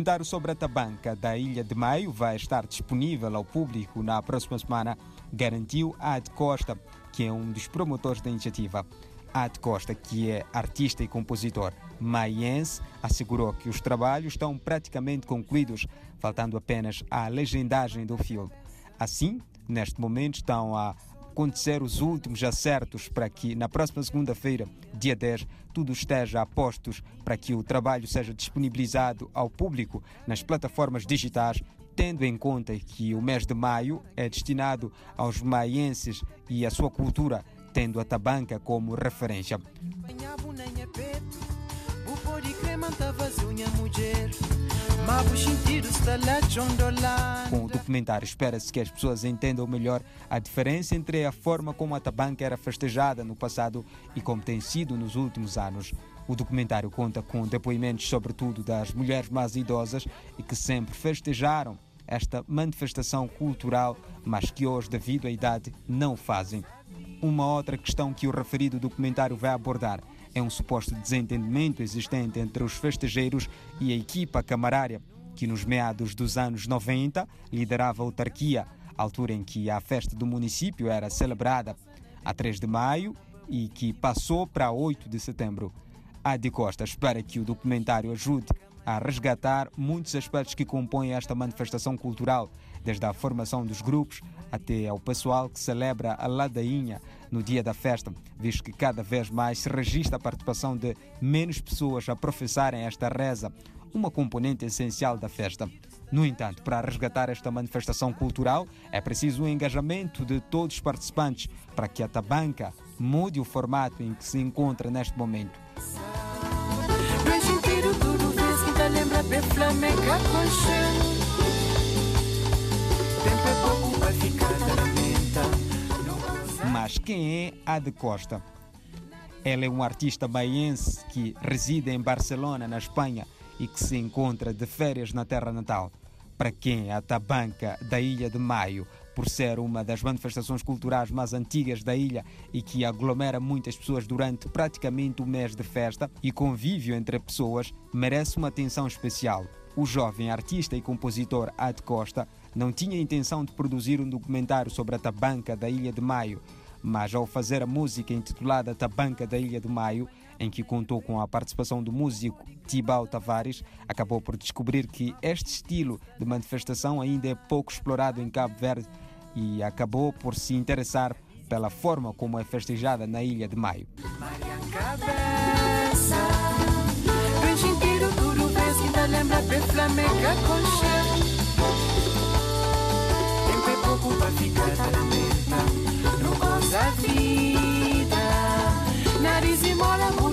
documentário sobre a tabanca da Ilha de Maio vai estar disponível ao público na próxima semana, garantiu Ad Costa, que é um dos promotores da iniciativa. Ad Costa, que é artista e compositor maiense, assegurou que os trabalhos estão praticamente concluídos, faltando apenas a legendagem do filme. Assim, neste momento estão a acontecer os últimos acertos para que na próxima segunda-feira, dia 10, tudo esteja a postos para que o trabalho seja disponibilizado ao público nas plataformas digitais, tendo em conta que o mês de maio é destinado aos maienses e a sua cultura, tendo a tabanca como referência. Com o documentário, espera-se que as pessoas entendam melhor a diferença entre a forma como a tabanca era festejada no passado e como tem sido nos últimos anos. O documentário conta com depoimentos, sobretudo das mulheres mais idosas e que sempre festejaram esta manifestação cultural, mas que hoje, devido à idade, não fazem. Uma outra questão que o referido documentário vai abordar é um suposto desentendimento existente entre os festejeiros e a equipa camarária, que nos meados dos anos 90 liderava a autarquia, altura em que a festa do município era celebrada a 3 de maio e que passou para 8 de setembro. A de Costa espera que o documentário ajude a resgatar muitos aspectos que compõem esta manifestação cultural, desde a formação dos grupos até ao pessoal que celebra a ladainha no dia da festa, visto que cada vez mais se registra a participação de menos pessoas a professarem esta reza, uma componente essencial da festa. No entanto, para resgatar esta manifestação cultural, é preciso o engajamento de todos os participantes para que a tabanca mude o formato em que se encontra neste momento. Mas quem é a de Costa? Ela é um artista baiense que reside em Barcelona, na Espanha, e que se encontra de férias na terra natal. Para quem a Tabanca da Ilha de Maio, por ser uma das manifestações culturais mais antigas da ilha e que aglomera muitas pessoas durante praticamente o mês de festa e convívio entre pessoas, merece uma atenção especial. O jovem artista e compositor Ad Costa não tinha intenção de produzir um documentário sobre a Tabanca da Ilha de Maio, mas ao fazer a música intitulada Tabanca da Ilha de Maio, em que contou com a participação do músico Tibau Tavares, acabou por descobrir que este estilo de manifestação ainda é pouco explorado em Cabo Verde e acabou por se interessar pela forma como é festejada na Ilha de Maio. Lembra flamenga Tempo é pouco para ficar Não goza vida Nariz e mola, vou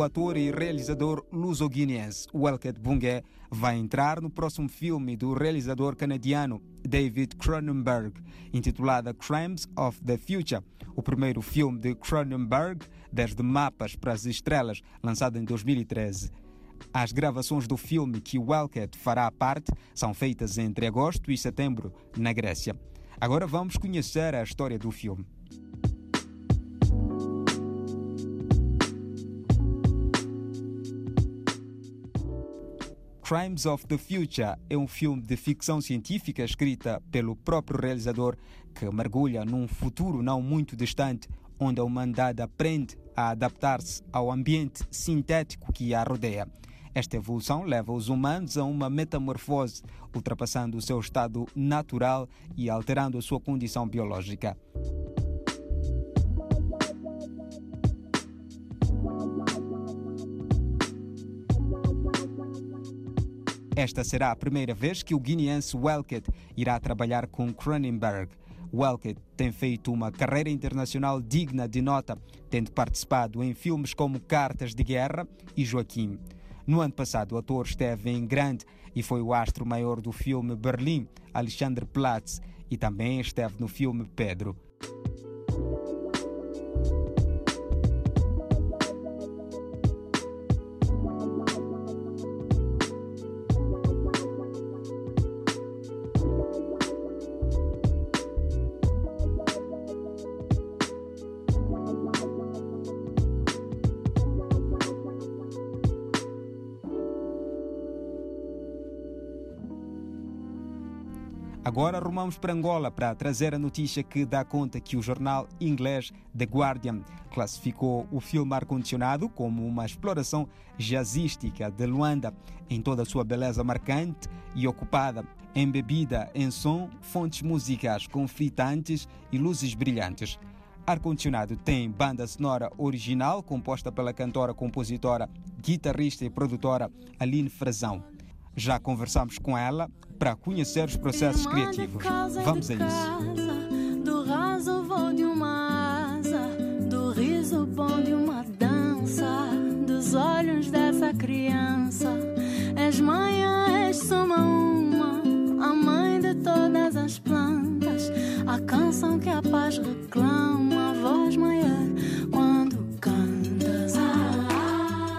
o ator e realizador luso-guineense Welket Bungé vai entrar no próximo filme do realizador canadiano David Cronenberg, intitulada Crimes of the Future, o primeiro filme de Cronenberg desde Mapas para as Estrelas, lançado em 2013. As gravações do filme que Welket fará parte são feitas entre agosto e setembro na Grécia. Agora vamos conhecer a história do filme. Crimes of the Future é um filme de ficção científica escrita pelo próprio realizador que mergulha num futuro não muito distante onde a humanidade aprende a adaptar-se ao ambiente sintético que a rodeia. Esta evolução leva os humanos a uma metamorfose, ultrapassando o seu estado natural e alterando a sua condição biológica. Esta será a primeira vez que o guineense Welket irá trabalhar com Cronenberg. Welket tem feito uma carreira internacional digna de nota, tendo participado em filmes como Cartas de Guerra e Joaquim. No ano passado, o ator esteve em grande e foi o astro maior do filme Berlim, Alexandre Platz, e também esteve no filme Pedro. Agora rumamos para Angola para trazer a notícia que dá conta que o jornal inglês The Guardian classificou o filme Ar-Condicionado como uma exploração jazzística de Luanda em toda a sua beleza marcante e ocupada, embebida em som, fontes musicais conflitantes e luzes brilhantes. Ar-Condicionado tem banda sonora original composta pela cantora, compositora, guitarrista e produtora Aline Frazão. Já conversamos com ela para conhecer os processos criativos. Vamos a isso. Do raso voo de uma asa, do riso bom de uma dança, dos olhos dessa criança. És mãe, és soma uma, a mãe de todas as plantas, a canção que a paz reclama, a voz maior quando cantas.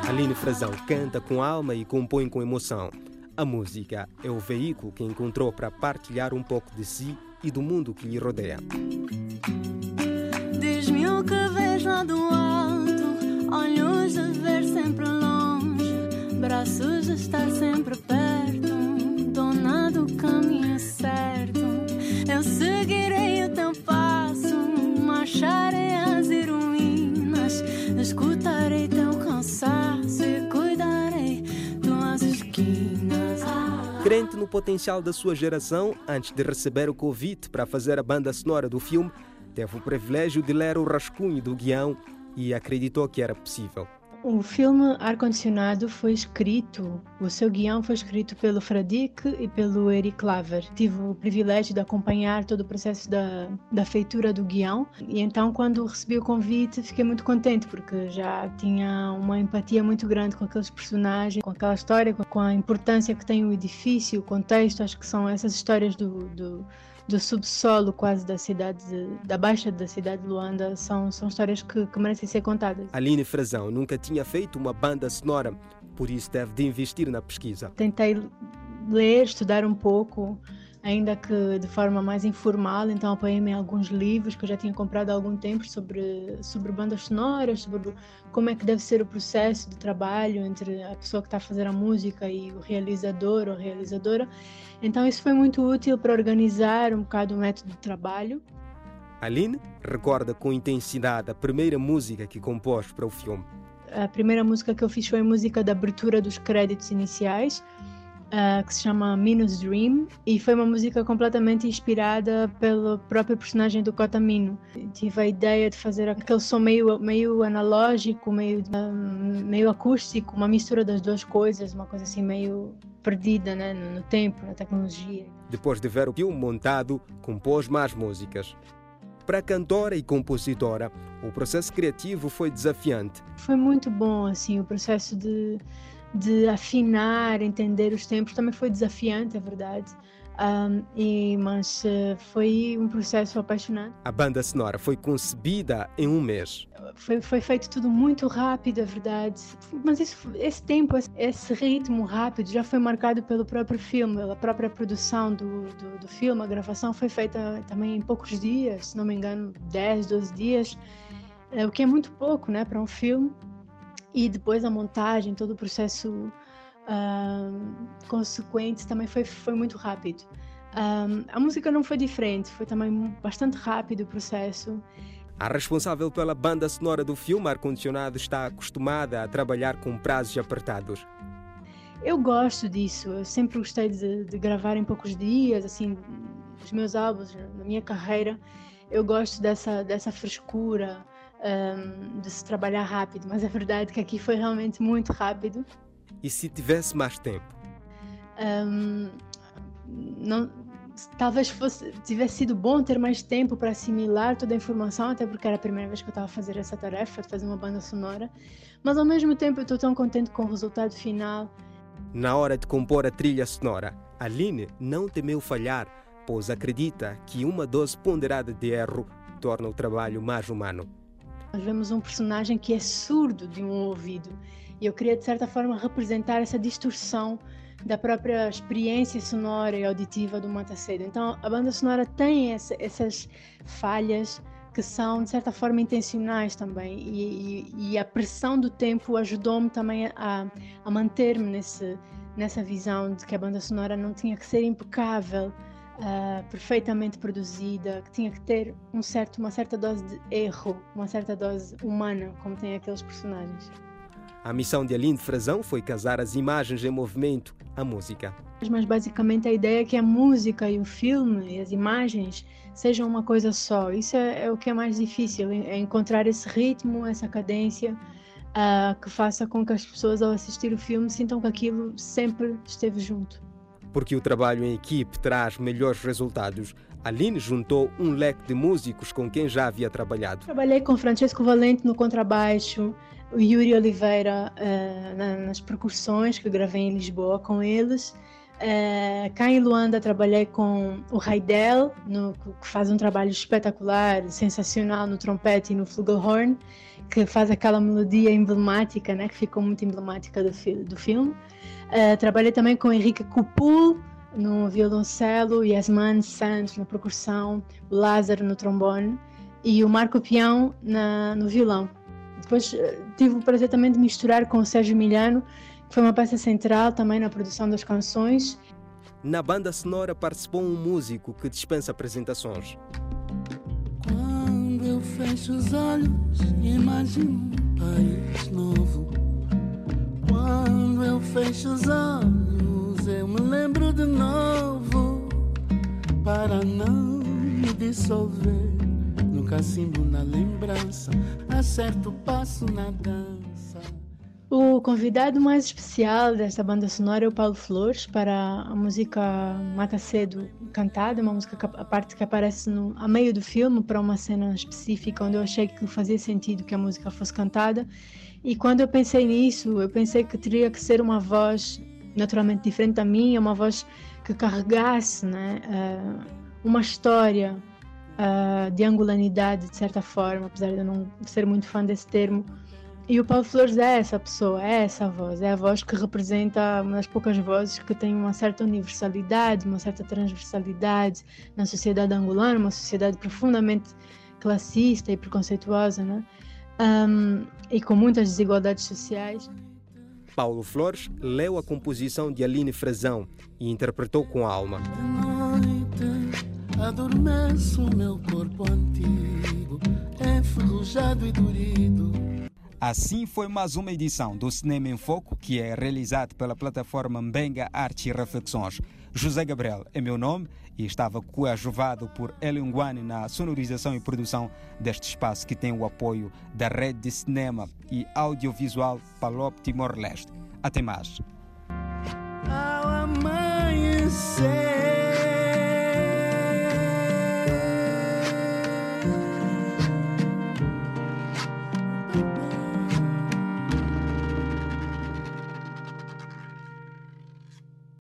Aline Frazão canta com alma e compõe com emoção. A música é o veículo que encontrou para partilhar um pouco de si e do mundo que lhe rodeia. Diz-me o que vês lá do alto, olhos de ver sempre longe, braços de estar sempre perto, dona do caminho certo. Eu seguirei potencial da sua geração, antes de receber o convite para fazer a banda sonora do filme, teve o privilégio de ler o rascunho do guião e acreditou que era possível. O filme Ar-Condicionado foi escrito, o seu guião foi escrito pelo Fradique e pelo Eric Claver. Tive o privilégio de acompanhar todo o processo da, da feitura do guião e então quando recebi o convite fiquei muito contente porque já tinha uma empatia muito grande com aqueles personagens, com aquela história, com a importância que tem o edifício, o contexto, acho que são essas histórias do, do do subsolo quase da cidade, de, da baixa da cidade de Luanda, são, são histórias que, que merecem ser contadas. Aline Frazão nunca tinha feito uma banda sonora, por isso deve de investir na pesquisa. Tentei ler, estudar um pouco, ainda que de forma mais informal, então apoiei-me em alguns livros que eu já tinha comprado há algum tempo sobre, sobre bandas sonoras, sobre como é que deve ser o processo de trabalho entre a pessoa que está a fazer a música e o realizador ou realizadora. Então isso foi muito útil para organizar um bocado o método de trabalho. Aline recorda com intensidade a primeira música que compôs para o filme. A primeira música que eu fiz foi a música da abertura dos créditos iniciais, uh, que se chama Minus Dream, e foi uma música completamente inspirada pelo próprio personagem do Cotamino. Tive a ideia de fazer aquele som meio, meio analógico, meio, uh, meio acústico, uma mistura das duas coisas, uma coisa assim meio perdida né, no tempo, na tecnologia. Depois de ver o filme montado, compôs mais músicas. Para a cantora e compositora, o processo criativo foi desafiante. Foi muito bom, assim, o processo de, de afinar, entender os tempos também foi desafiante, é verdade. Um, e, mas uh, foi um processo apaixonante. A banda sonora foi concebida em um mês. Foi, foi feito tudo muito rápido, é verdade. Mas isso, esse tempo, esse ritmo rápido já foi marcado pelo próprio filme, pela própria produção do, do, do filme. A gravação foi feita também em poucos dias, se não me engano, 10, 12 dias, é, o que é muito pouco né, para um filme. E depois a montagem, todo o processo um, consequentes também foi, foi muito rápido. Um, a música não foi diferente, foi também bastante rápido o processo. A responsável pela banda sonora do filme Ar-Condicionado está acostumada a trabalhar com prazos apertados. Eu gosto disso, eu sempre gostei de, de gravar em poucos dias, assim, os meus álbuns, na minha carreira. Eu gosto dessa, dessa frescura, um, de se trabalhar rápido, mas é verdade que aqui foi realmente muito rápido. E se tivesse mais tempo? Um, não, talvez fosse, tivesse sido bom ter mais tempo para assimilar toda a informação, até porque era a primeira vez que eu estava a fazer essa tarefa, de fazer uma banda sonora. Mas ao mesmo tempo eu estou tão contente com o resultado final. Na hora de compor a trilha sonora, Aline não temeu falhar, pois acredita que uma dose ponderada de erro torna o trabalho mais humano. Nós vemos um personagem que é surdo de um ouvido e eu queria de certa forma representar essa distorção da própria experiência sonora e auditiva do Mata Cedo. Então a banda sonora tem essa, essas falhas que são de certa forma intencionais também e, e, e a pressão do tempo ajudou-me também a, a manter-me nessa visão de que a banda sonora não tinha que ser impecável, uh, perfeitamente produzida, que tinha que ter um certo, uma certa dose de erro, uma certa dose humana, como tem aqueles personagens. A missão de Aline Frazão foi casar as imagens em movimento à música. Mas basicamente a ideia é que a música e o filme e as imagens sejam uma coisa só. Isso é, é o que é mais difícil, é encontrar esse ritmo, essa cadência uh, que faça com que as pessoas ao assistir o filme sintam que aquilo sempre esteve junto. Porque o trabalho em equipe traz melhores resultados. Aline juntou um leque de músicos com quem já havia trabalhado. Trabalhei com Francesco Valente no contrabaixo, o Yuri Oliveira uh, na, nas percussões que gravei em Lisboa com eles. Uh, cá em Luanda trabalhei com o Raidel, no, que faz um trabalho espetacular, sensacional no trompete e no flugelhorn, que faz aquela melodia emblemática, né, que ficou muito emblemática do, fi do filme. Uh, trabalhei também com Henrique Cupul no violoncelo, Yasman Santos na percussão, o Lázaro no trombone e o Marco Peão na, no violão. Depois eh, tive o prazer também de misturar com o Sérgio Milhano, que foi uma peça central também na produção das canções. Na banda sonora participou um músico que dispensa apresentações. Fecho os olhos, imagino um país novo. Quando eu fecho os olhos, eu me lembro de novo para não me dissolver no cacimbo, na lembrança, acerto o passo na dança. O convidado mais especial desta banda sonora é o Paulo Flores para a música Mata Cedo cantada, uma música a parte que aparece no, a meio do filme para uma cena específica onde eu achei que fazia sentido que a música fosse cantada. E quando eu pensei nisso, eu pensei que teria que ser uma voz naturalmente diferente da minha, uma voz que carregasse né, uh, uma história uh, de angulanidade, de certa forma, apesar de eu não ser muito fã desse termo. E o Paulo Flores é essa pessoa, é essa voz, é a voz que representa uma das poucas vozes que tem uma certa universalidade, uma certa transversalidade na sociedade angolana, uma sociedade profundamente classista e preconceituosa, né? Um, e com muitas desigualdades sociais. Paulo Flores leu a composição de Aline Frazão e interpretou com alma adormeço meu corpo antigo, enferrujado e dorido. Assim foi mais uma edição do Cinema em Foco, que é realizado pela plataforma Mbenga Arte e Reflexões. José Gabriel é meu nome e estava coadjuvado por Elion Guani na sonorização e produção deste espaço que tem o apoio da Rede de Cinema e Audiovisual Palop Timor-Leste. Até mais. Ah.